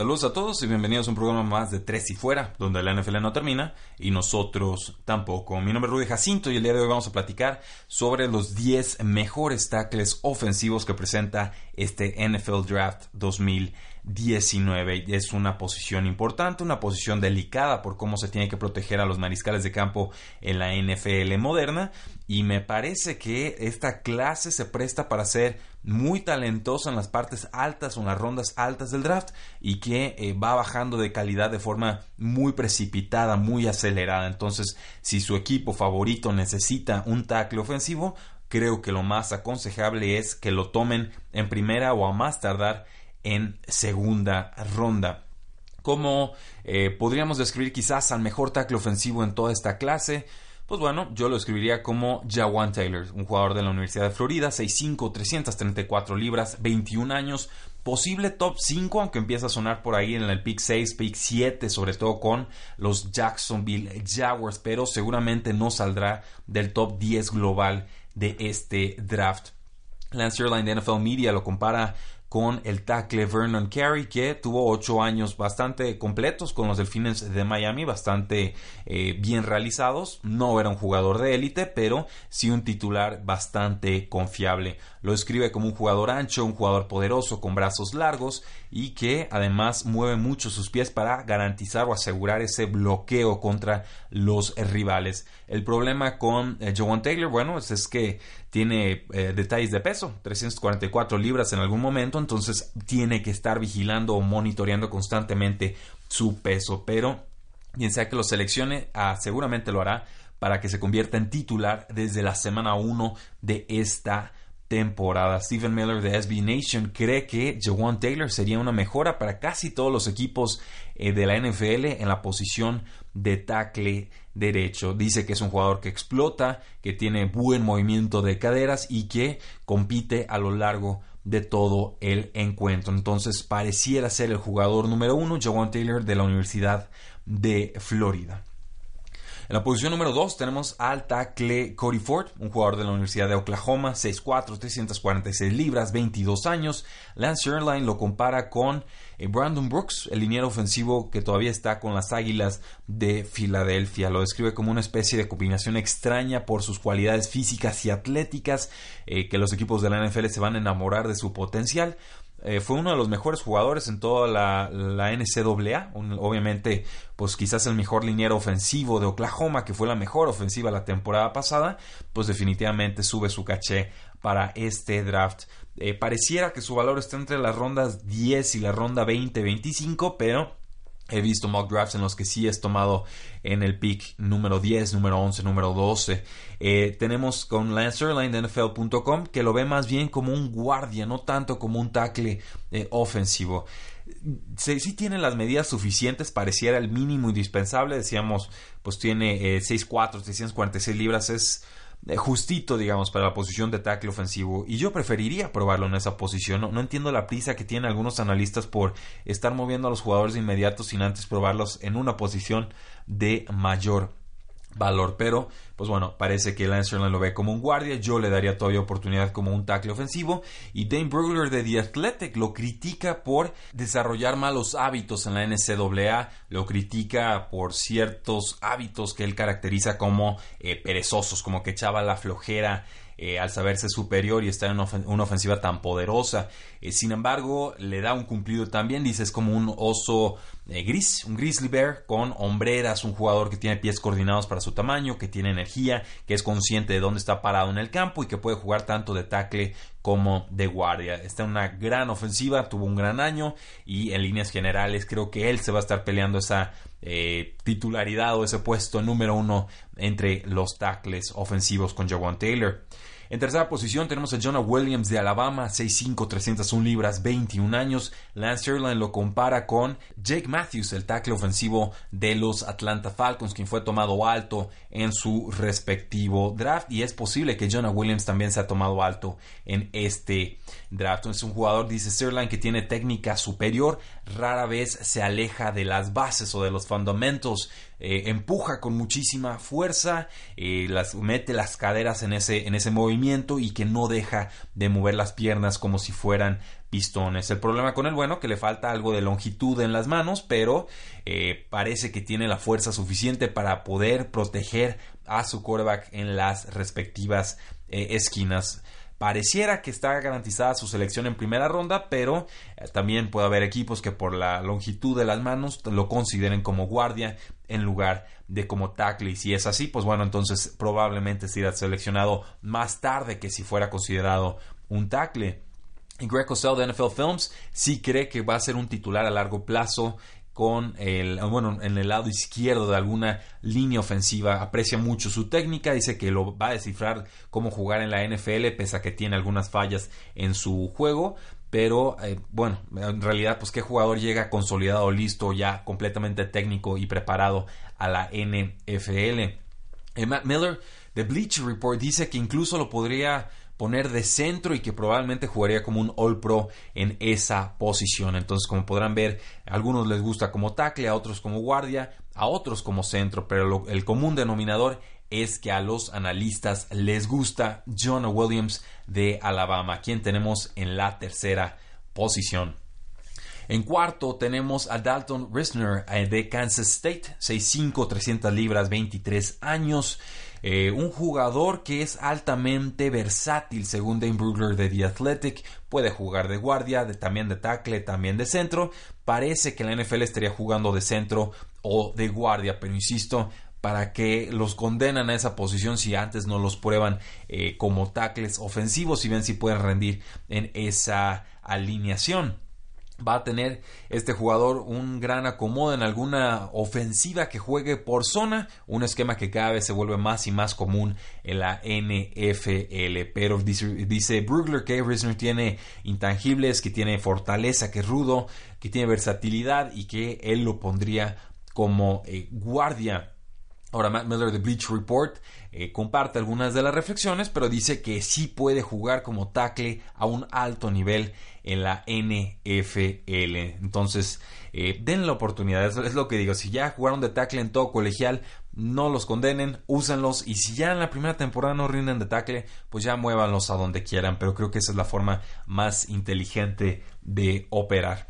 Saludos a todos y bienvenidos a un programa más de Tres y Fuera, donde la NFL no termina y nosotros tampoco. Mi nombre es Rudy Jacinto y el día de hoy vamos a platicar sobre los 10 mejores tackles ofensivos que presenta este NFL Draft 2019. Es una posición importante, una posición delicada por cómo se tiene que proteger a los mariscales de campo en la NFL moderna y me parece que esta clase se presta para ser muy talentosa en las partes altas o en las rondas altas del draft y que eh, va bajando de calidad de forma muy precipitada, muy acelerada. Entonces, si su equipo favorito necesita un tackle ofensivo, creo que lo más aconsejable es que lo tomen en primera o a más tardar en segunda ronda. Como eh, podríamos describir quizás al mejor tackle ofensivo en toda esta clase? Pues bueno, yo lo escribiría como Jawan Taylor, un jugador de la Universidad de Florida, 6'5, 334 libras, 21 años, posible top 5, aunque empieza a sonar por ahí en el pick 6, pick 7, sobre todo con los Jacksonville Jaguars, pero seguramente no saldrá del top 10 global de este draft. Lance Erline de NFL Media lo compara con el tackle Vernon Carey, que tuvo ocho años bastante completos con los Delfines de Miami, bastante eh, bien realizados. No era un jugador de élite, pero sí un titular bastante confiable. Lo escribe como un jugador ancho, un jugador poderoso con brazos largos y que además mueve mucho sus pies para garantizar o asegurar ese bloqueo contra los rivales. El problema con eh, Taylor, bueno, es, que tiene eh, detalles de peso, 344 libras en algún momento, entonces tiene que estar vigilando o monitoreando constantemente su peso, pero quien sea que lo seleccione, ah, seguramente lo hará para que se convierta en titular desde la semana 1 de esta temporada. Stephen Miller de SB Nation cree que Jawan Taylor sería una mejora para casi todos los equipos eh, de la NFL en la posición de tackle derecho. Dice que es un jugador que explota, que tiene buen movimiento de caderas y que compite a lo largo de todo el encuentro. Entonces pareciera ser el jugador número uno, Jawan Taylor de la Universidad de Florida. En la posición número 2 tenemos al tackle Cody Ford, un jugador de la Universidad de Oklahoma, 6'4, 346 libras, 22 años. Lance Erline lo compara con eh, Brandon Brooks, el liniero ofensivo que todavía está con las Águilas de Filadelfia. Lo describe como una especie de combinación extraña por sus cualidades físicas y atléticas, eh, que los equipos de la NFL se van a enamorar de su potencial. Eh, fue uno de los mejores jugadores en toda la, NCAA. obviamente, pues quizás el mejor liniero ofensivo de Oklahoma, que fue la mejor ofensiva la temporada pasada, pues definitivamente sube su caché para este draft. Eh, pareciera que su valor está entre las rondas 10 y la ronda 20-25, pero He visto mock drafts en los que sí es tomado en el pick número 10, número 11, número 12. Eh, tenemos con Lance Erline de NFL.com que lo ve más bien como un guardia, no tanto como un tackle eh, ofensivo. Sí, tiene las medidas suficientes, pareciera el mínimo indispensable. Decíamos, pues tiene 6'4, eh, 646 libras, es justito, digamos, para la posición de tackle ofensivo. Y yo preferiría probarlo en esa posición. No, no, entiendo la prisa que tienen algunos analistas por estar moviendo a los jugadores de inmediato sin antes probarlos en una posición de mayor valor. Pero, pues bueno, parece que Lance lo ve como un guardia. Yo le daría todavía oportunidad como un tackle ofensivo. Y Dane Brugler de The Athletic lo critica por desarrollar malos hábitos en la NCAA. Lo critica por ciertos hábitos que él caracteriza como eh, perezosos, como que echaba la flojera eh, al saberse superior y estar en una ofensiva tan poderosa. Eh, sin embargo, le da un cumplido también, dice, es como un oso eh, gris, un grizzly bear con hombreras, un jugador que tiene pies coordinados para su tamaño, que tiene energía, que es consciente de dónde está parado en el campo y que puede jugar tanto de tackle como de guardia. Está en una gran ofensiva, tuvo un gran año y en líneas generales creo que él se va a estar peleando esa titularidad o ese puesto número uno entre los tackles ofensivos con Jawan Taylor. En tercera posición tenemos a Jonah Williams de Alabama, 6'5, 301 libras, 21 años. Lance Sterling lo compara con Jake Matthews, el tackle ofensivo de los Atlanta Falcons, quien fue tomado alto en su respectivo draft. Y es posible que Jonah Williams también sea tomado alto en este draft. Es un jugador, dice Sterling, que tiene técnica superior, rara vez se aleja de las bases o de los fundamentos eh, empuja con muchísima fuerza, eh, las, mete las caderas en ese, en ese movimiento y que no deja de mover las piernas como si fueran pistones. El problema con el bueno que le falta algo de longitud en las manos, pero eh, parece que tiene la fuerza suficiente para poder proteger a su quarterback en las respectivas esquinas. Pareciera que está garantizada su selección en primera ronda, pero eh, también puede haber equipos que por la longitud de las manos lo consideren como guardia en lugar de como tackle. Y si es así, pues bueno, entonces probablemente será seleccionado más tarde que si fuera considerado un tackle. Y Greg Cosell de NFL Films sí cree que va a ser un titular a largo plazo con el, bueno, en el lado izquierdo de alguna línea ofensiva. Aprecia mucho su técnica, dice que lo va a descifrar cómo jugar en la NFL, pese a que tiene algunas fallas en su juego. Pero eh, bueno, en realidad, pues qué jugador llega consolidado, listo, ya completamente técnico y preparado a la NFL. Matt Miller de Bleacher Report dice que incluso lo podría poner de centro y que probablemente jugaría como un All Pro en esa posición. Entonces, como podrán ver, a algunos les gusta como tackle, a otros como guardia, a otros como centro, pero el común denominador es que a los analistas les gusta John Williams de Alabama, quien tenemos en la tercera posición. En cuarto tenemos a Dalton Risner eh, de Kansas State, 6'5, 300 libras, 23 años. Eh, un jugador que es altamente versátil, según Dane Brugler de The Athletic. Puede jugar de guardia, de, también de tackle, también de centro. Parece que la NFL estaría jugando de centro o de guardia, pero insisto, para que los condenan a esa posición si antes no los prueban eh, como tackles ofensivos y ven si pueden rendir en esa alineación va a tener este jugador un gran acomodo en alguna ofensiva que juegue por zona, un esquema que cada vez se vuelve más y más común en la NFL. Pero dice, Brugler que Risner tiene intangibles, que tiene fortaleza, que es rudo, que tiene versatilidad y que él lo pondría como eh, guardia Ahora Matt Miller de Bleach Report eh, comparte algunas de las reflexiones, pero dice que sí puede jugar como tackle a un alto nivel en la NFL. Entonces, eh, den la oportunidad, eso es lo que digo. Si ya jugaron de tackle en todo colegial, no los condenen, úsenlos y si ya en la primera temporada no rinden de tackle, pues ya muévanlos a donde quieran. Pero creo que esa es la forma más inteligente de operar.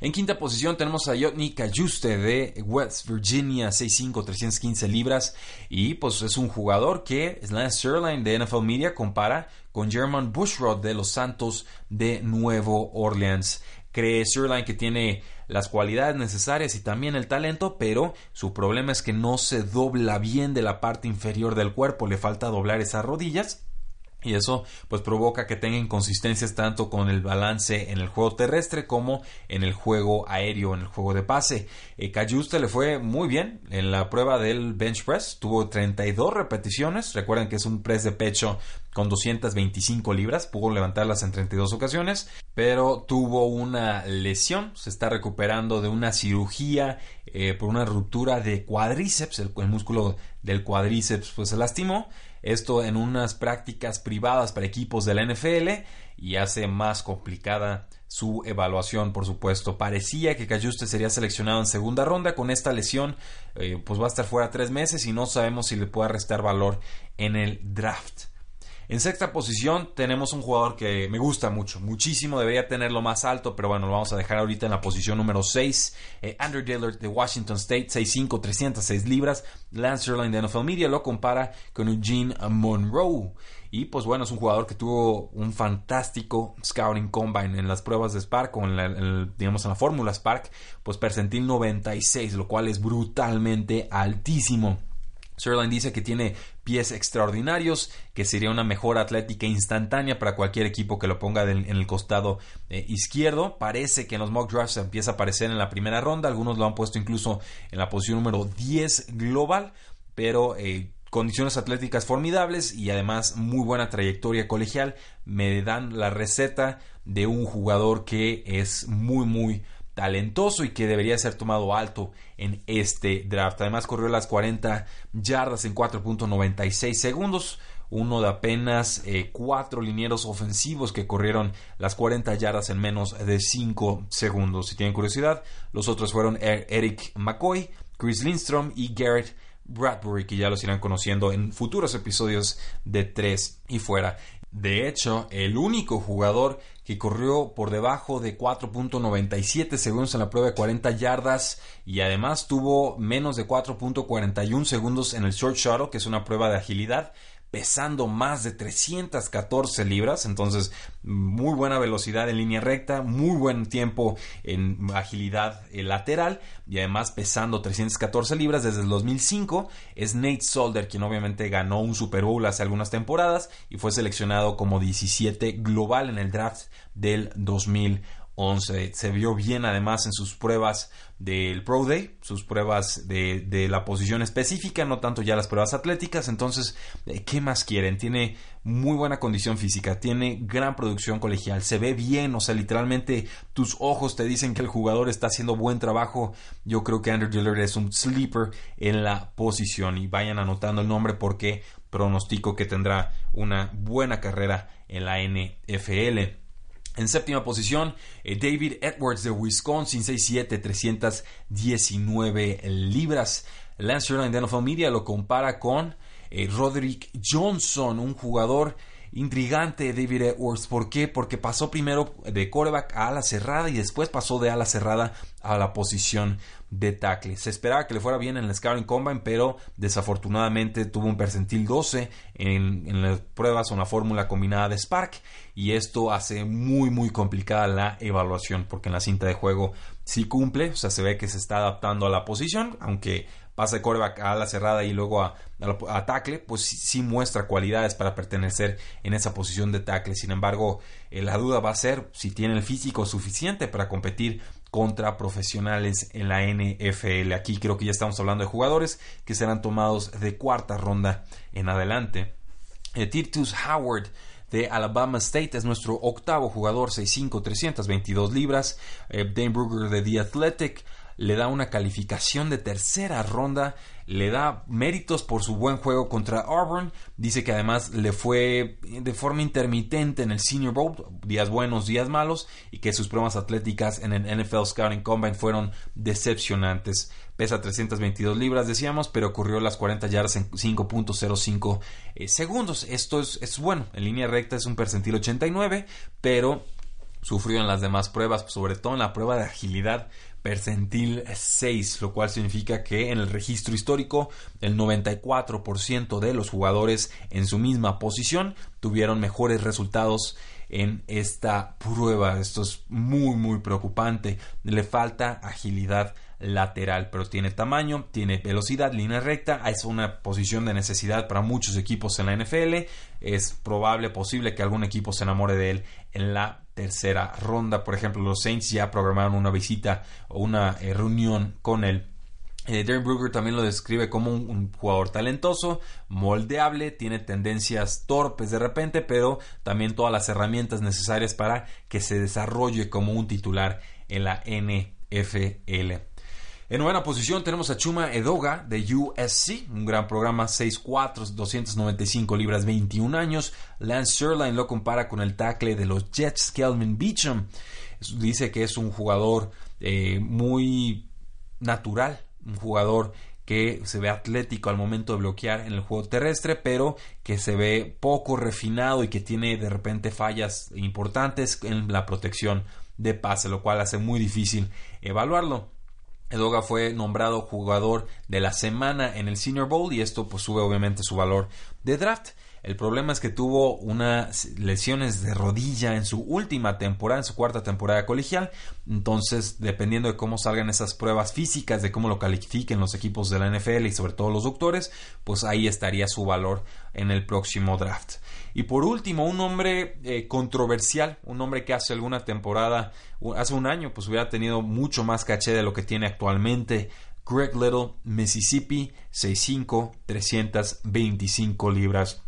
En quinta posición tenemos a Yotni Cayuste de West Virginia, 6'5, 315 libras. Y pues es un jugador que Lance Sterling de NFL Media compara con German Bushrod de los Santos de Nuevo Orleans. Cree Sterling que tiene las cualidades necesarias y también el talento, pero su problema es que no se dobla bien de la parte inferior del cuerpo, le falta doblar esas rodillas y eso pues provoca que tenga inconsistencias tanto con el balance en el juego terrestre como en el juego aéreo, en el juego de pase. Eh, Cayuste le fue muy bien en la prueba del bench press, tuvo 32 repeticiones, recuerden que es un press de pecho con 225 libras, pudo levantarlas en 32 ocasiones, pero tuvo una lesión, se está recuperando de una cirugía eh, por una ruptura de cuadríceps, el, el músculo del cuadríceps pues se lastimó esto en unas prácticas privadas para equipos de la NFL y hace más complicada su evaluación, por supuesto. Parecía que Cayuste sería seleccionado en segunda ronda. Con esta lesión, eh, pues va a estar fuera tres meses y no sabemos si le puede restar valor en el draft. En sexta posición tenemos un jugador que me gusta mucho, muchísimo, debería tenerlo más alto, pero bueno, lo vamos a dejar ahorita en la posición número 6. Eh, Andrew Dillard de Washington State, 6'5, 306 libras. Lance Sterling de NFL Media lo compara con Eugene Monroe. Y pues bueno, es un jugador que tuvo un fantástico scouting combine en las pruebas de Spark, o en digamos en la fórmula Spark, pues percentil 96, lo cual es brutalmente altísimo. Sterling dice que tiene pies extraordinarios, que sería una mejor atlética instantánea para cualquier equipo que lo ponga en el costado eh, izquierdo. Parece que en los mock drafts empieza a aparecer en la primera ronda, algunos lo han puesto incluso en la posición número 10 global, pero eh, condiciones atléticas formidables y además muy buena trayectoria colegial me dan la receta de un jugador que es muy muy talentoso y que debería ser tomado alto en este draft. Además corrió las 40 yardas en 4.96 segundos, uno de apenas eh, cuatro linieros ofensivos que corrieron las 40 yardas en menos de 5 segundos. Si tienen curiosidad, los otros fueron er-, Eric McCoy, Chris Lindstrom y Garrett Bradbury, que ya los irán conociendo en futuros episodios de 3 y fuera. De hecho, el único jugador que corrió por debajo de 4.97 segundos en la prueba de 40 yardas y además tuvo menos de 4.41 segundos en el short shuttle, que es una prueba de agilidad, pesando más de 314 libras, entonces muy buena velocidad en línea recta, muy buen tiempo en agilidad eh, lateral y además pesando 314 libras desde el 2005 es Nate Solder quien obviamente ganó un Super Bowl hace algunas temporadas y fue seleccionado como 17 global en el draft del 2000 se vio bien además en sus pruebas del Pro Day, sus pruebas de, la posición específica, no tanto ya las pruebas atléticas. Entonces, eh, ¿qué más quieren? Tiene muy buena condición física, tiene gran producción colegial, se ve bien, o sea, literalmente tus ojos te dicen que el jugador está haciendo buen trabajo. Yo creo que Andrew Dillard es un sleeper en la posición y vayan anotando el nombre porque pronostico que tendrá una buena carrera en la NFL. En séptima posición, eh, David Edwards de Wisconsin, 6'7", 319 libras. Lance Erlang de NFL Media lo compara con eh, Roderick Johnson, un jugador intrigante David Edwards. ¿Por qué? Porque pasó primero de coreback a ala cerrada y después pasó de ala cerrada a la posición de tackle. Se esperaba que le fuera bien en el Scouting Combine, pero desafortunadamente tuvo un percentil 12 en, las pruebas o en la fórmula combinada de Spark y esto hace muy muy complicada la evaluación porque en la cinta de juego sí cumple, o sea, se ve que se está adaptando a la posición, aunque pasa de coreback a la cerrada y luego a, a, tackle, pues sí, muestra cualidades para pertenecer en esa posición de tackle. Sin embargo, eh, la duda va a ser si tiene el físico suficiente para competir contra profesionales en la NFL. Aquí creo que ya estamos hablando de jugadores que serán tomados de cuarta ronda en adelante. Eh, Titus Howard de Alabama State es nuestro octavo jugador, 6'5, 322 libras. Eh, Dane Brugger de The Athletic le da una calificación de tercera ronda, le da méritos por su buen juego contra Auburn, dice que además le fue de forma intermitente en el Senior Bowl, días buenos, días malos, y que sus pruebas atléticas en el NFL Scouting Combine fueron decepcionantes. Pesa 322 libras, decíamos, pero ocurrió las 40 yardas en 5.05 eh, segundos. Esto es, es bueno, en línea recta es un percentil 89, pero sufrió en las demás pruebas, sobre todo en la prueba de agilidad percentil 6, lo cual significa que en el registro histórico el 94% de los jugadores en su misma posición tuvieron mejores resultados en esta prueba. Esto es muy muy preocupante. Le falta agilidad lateral, pero tiene tamaño, tiene velocidad, línea recta, es una posición de necesidad para muchos equipos en la NFL. Es probable, posible que algún equipo se enamore de él en la tercera ronda. Por ejemplo, los Saints ya programaron una visita o una eh, reunión con él. Eh, Darren Brugger también lo describe como un, jugador talentoso, moldeable, tiene tendencias torpes de repente, pero también todas las herramientas necesarias para que se desarrolle como un titular en la NFL. En novena posición tenemos a Chuma Edoga de USC, un gran programa 6'4, 295 libras, 21 años. Lance Sherline lo compara con el tackle de los Jets, Kelvin Beecham. Dice que es un jugador eh, muy natural, un jugador que se ve atlético al momento de bloquear en el juego terrestre, pero que se ve poco refinado y que tiene de repente fallas importantes en la protección de pase, lo cual hace muy difícil evaluarlo. Edoga fue nombrado jugador de la semana en el Senior Bowl y esto pues sube obviamente su valor de draft. El problema es que tuvo unas lesiones de rodilla en su última temporada, en su cuarta temporada colegial. Entonces, dependiendo de cómo salgan esas pruebas físicas, de cómo lo califiquen los equipos de la NFL y sobre todo los doctores, pues ahí estaría su valor en el próximo draft. Y por último, un hombre eh, controversial, un hombre que hace alguna temporada, hace un año, pues hubiera tenido mucho más caché de lo que tiene actualmente. Greg Little, Mississippi, 6'5, 325 libras.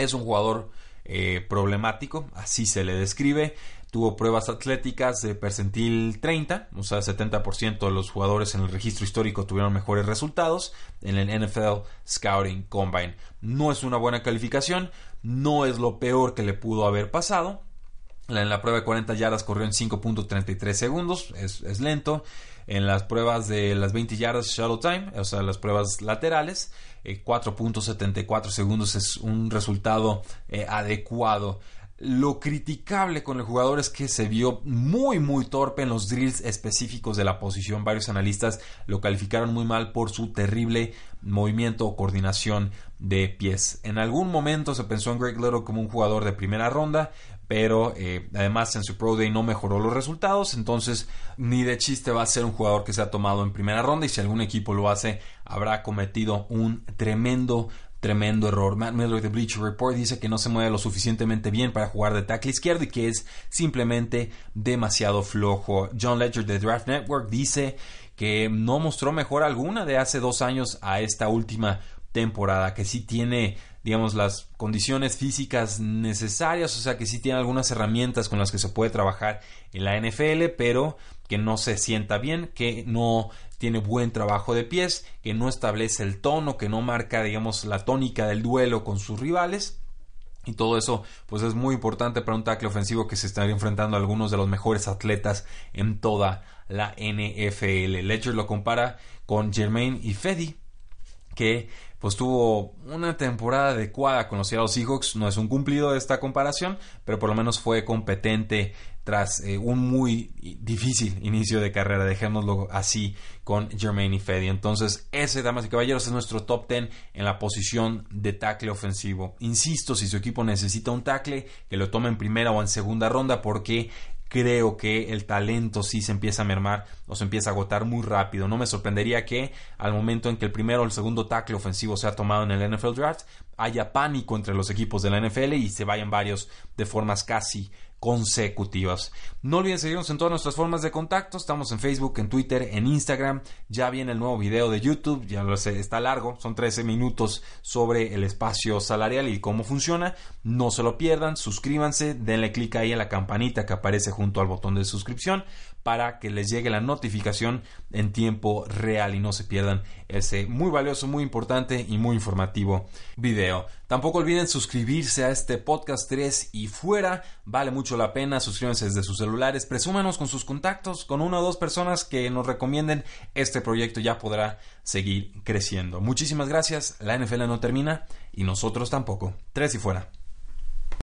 Es un jugador eh, problemático, así se le describe. Tuvo pruebas atléticas de percentil 30, o sea, 70% de los jugadores en el registro histórico tuvieron mejores resultados en el NFL Scouting Combine. No es una buena calificación, no es lo peor que le pudo haber pasado. En la prueba de 40 yardas corrió en 5.33 segundos, es, lento. En las pruebas de las 20 yardas shuttle time, o sea, las pruebas laterales, 4.74 eh, segundos es un resultado eh, adecuado. Lo criticable con el jugador es que se vio muy muy torpe en los drills específicos de la posición. Varios analistas lo calificaron muy mal por su terrible movimiento o coordinación de pies. En algún momento se pensó en Greg Little como un jugador de primera ronda, pero eh, además en su Pro Day no mejoró los resultados, entonces ni de chiste va a ser un jugador que se ha tomado en primera ronda y si algún equipo lo hace habrá cometido un tremendo tremendo error. Matt Miller de Bleacher Report dice que no se mueve lo suficientemente bien para jugar de tackle izquierdo y que es simplemente demasiado flojo. John Ledger de Draft Network dice que no mostró mejor alguna de hace dos años a esta última temporada, que sí tiene, digamos, las condiciones físicas necesarias, o sea, que sí tiene algunas herramientas con las que se puede trabajar en la NFL, pero que no se sienta bien, que no tiene buen trabajo de pies, que no establece el tono, que no marca, digamos, la tónica del duelo con sus rivales. Y todo eso, pues es muy importante para un tackle ofensivo que se estaría enfrentando a algunos de los mejores atletas en toda la NFL. Ledger lo compara con Jermaine y Fedi, que pues tuvo una temporada adecuada con los Seattle Seahawks. No es un cumplido de esta comparación, pero por lo menos fue competente tras eh, un muy difícil inicio de carrera, dejémoslo así con Jermaine y Fedi. Entonces, ese, damas y caballeros, es nuestro top 10 en la posición de tackle ofensivo. Insisto, si su equipo necesita un tackle, que lo tome en primera o en segunda ronda, porque creo que el talento sí se empieza a mermar o se empieza a agotar muy rápido. No me sorprendería que al momento en que el primero o el segundo tackle ofensivo sea tomado en el NFL Draft, haya pánico entre los equipos de la NFL y se vayan varios de formas casi consecutivas. No olviden seguirnos en todas nuestras formas de contacto. Estamos en Facebook, en Twitter, en Instagram. Ya viene el nuevo video de YouTube. Ya lo sé, está largo. Son 13 minutos sobre el espacio salarial y cómo funciona. No se lo pierdan. Suscríbanse. Denle clic ahí en la campanita que aparece junto al botón de suscripción para que les llegue la notificación en tiempo real y no se pierdan ese muy valioso, muy importante y muy informativo video. Tampoco olviden suscribirse a este podcast 3 y fuera, vale mucho la pena, suscríbanse desde sus celulares, presúmanos con sus contactos, con una o dos personas que nos recomienden este proyecto ya podrá seguir creciendo. Muchísimas gracias, la NFL no termina y nosotros tampoco. Tres y fuera.